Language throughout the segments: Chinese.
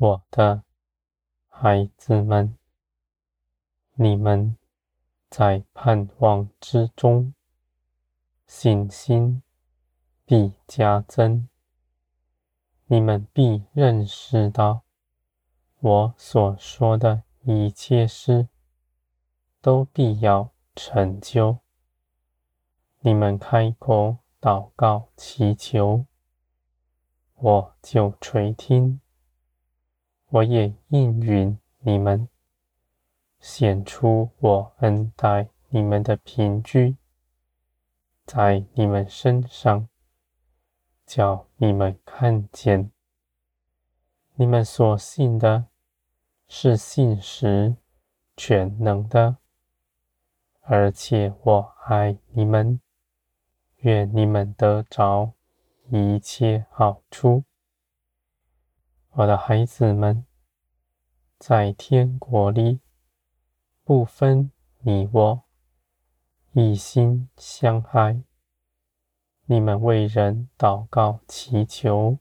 我的孩子们，你们在盼望之中，信心必加增。你们必认识到，我所说的一切事，都必要成就。你们开口祷告祈求，我就垂听。我也应允你们，显出我恩待你们的凭据，在你们身上，叫你们看见，你们所信的是信实全能的，而且我爱你们，愿你们得着一切好处。我的孩子们，在天国里，不分你我，一心相爱。你们为人祷告祈求，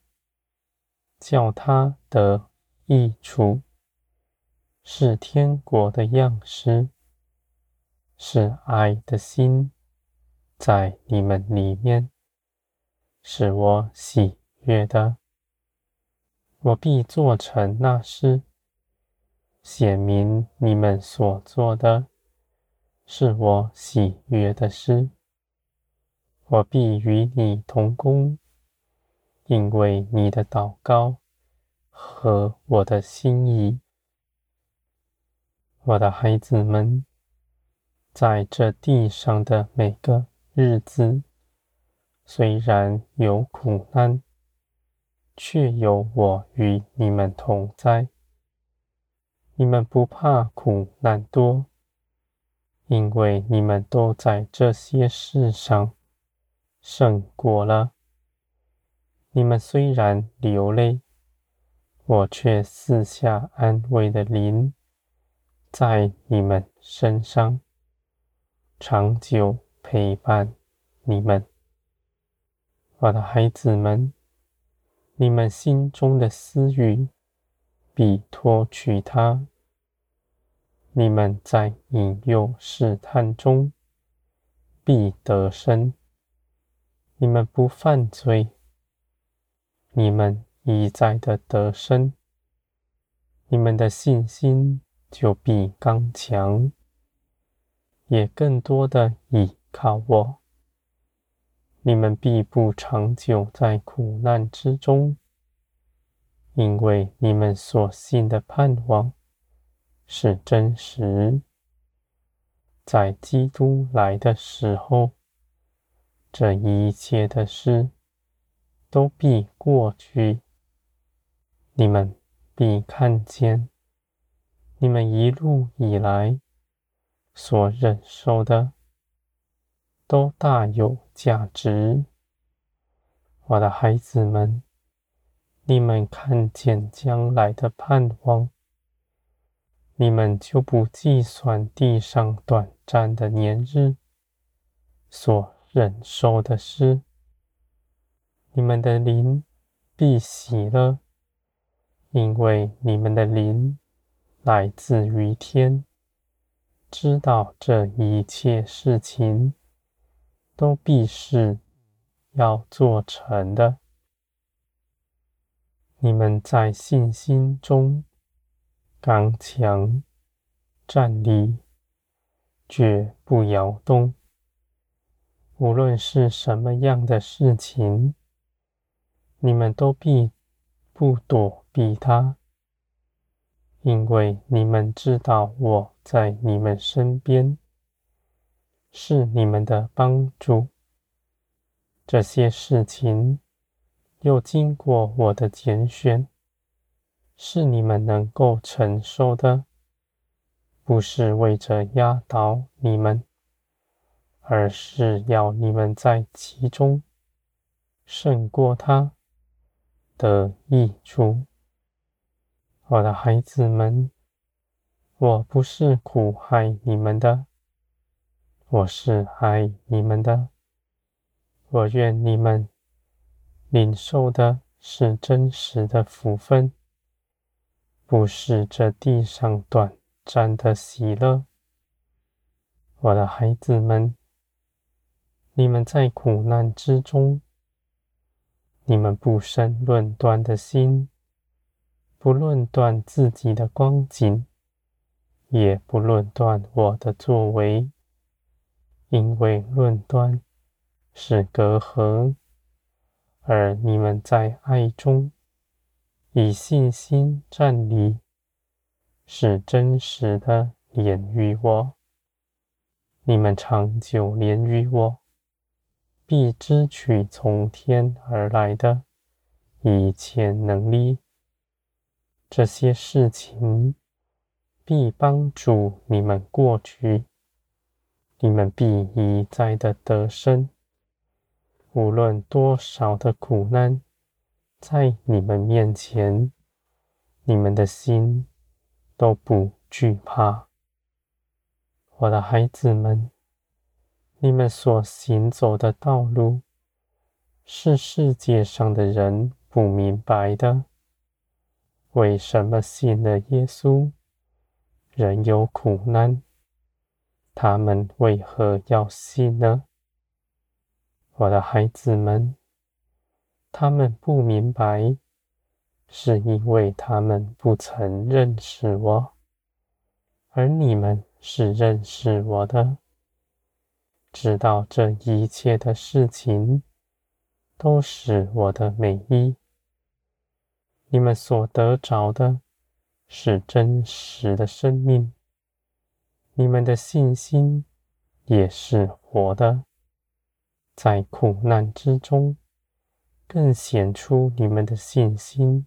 叫他得益处，是天国的样式，是爱的心在你们里面，是我喜悦的。我必做成那事，写明你们所做的是我喜悦的事。我必与你同工，因为你的祷告和我的心意。我的孩子们，在这地上的每个日子，虽然有苦难。却有我与你们同在，你们不怕苦难多，因为你们都在这些事上胜过了。你们虽然流泪，我却四下安慰的灵在你们身上，长久陪伴你们，我的孩子们。你们心中的私欲必脱去它。你们在引诱试探中必得生。你们不犯罪，你们一再的得生，你们的信心就必刚强，也更多的倚靠我。你们必不长久在苦难之中，因为你们所信的盼望是真实。在基督来的时候，这一切的事都必过去。你们必看见，你们一路以来所忍受的。都大有价值，我的孩子们，你们看见将来的盼望，你们就不计算地上短暂的年日所忍受的事，你们的灵必喜乐，因为你们的灵来自于天，知道这一切事情。都必是要做成的。你们在信心中刚强站立，绝不摇动。无论是什么样的事情，你们都必不躲避它，因为你们知道我在你们身边。是你们的帮助。这些事情又经过我的拣选，是你们能够承受的，不是为着压倒你们，而是要你们在其中胜过他，的益处。我的孩子们，我不是苦害你们的。我是爱你们的，我愿你们领受的是真实的福分，不是这地上短暂的喜乐。我的孩子们，你们在苦难之中，你们不生论断的心，不论断自己的光景，也不论断我的作为，因为论断是隔阂，而你们在爱中以信心站立，是真实的连于我。你们长久连于我，必支取从天而来的一切能力。这些事情必帮助你们过去，你们必一再的得胜。无论多少的苦难在你们面前，你们的心都不惧怕。我的孩子们，你们所行走的道路，是世界上的人不明白的。为什么信了耶稣，仍有苦难？他们为何要信呢？我的孩子们，他们不明白，是因为他们不曾认识我，而你们。是认识我的，知道这一切的事情都是我的美意。你们所得着的是真实的生命，你们的信心也是活的，在苦难之中更显出你们的信心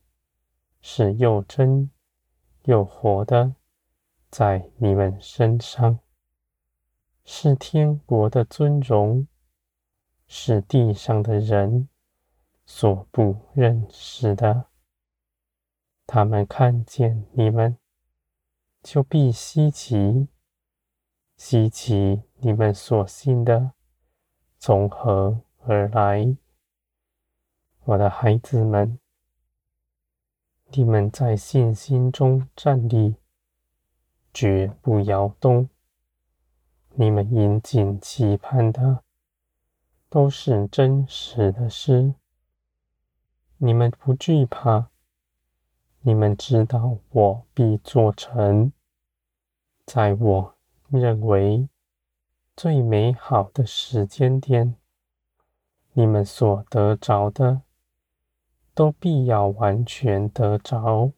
是又真又活的。在你们身上，是天国的尊荣，是地上的人所不认识的。他们看见你们，就必希奇，希奇你们所信的从何而来。我的孩子们，你们在信心中站立。绝不摇动。你们引颈期盼的，都是真实的事。你们不惧怕。你们知道我必做成，在我认为最美好的时间点，你们所得着的，都必要完全得着，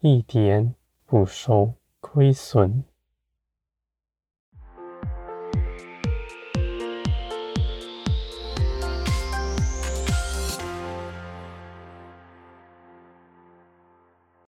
一点不受亏损。